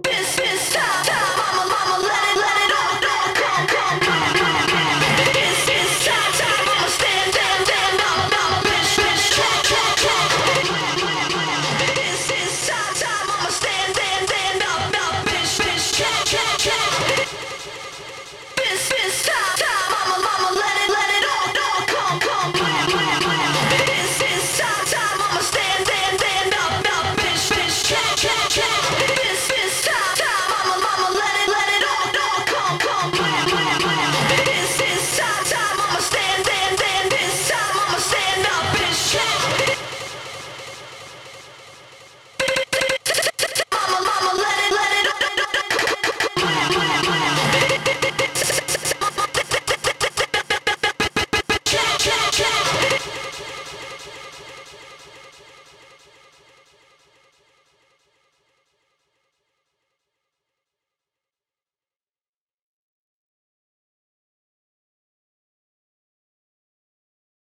This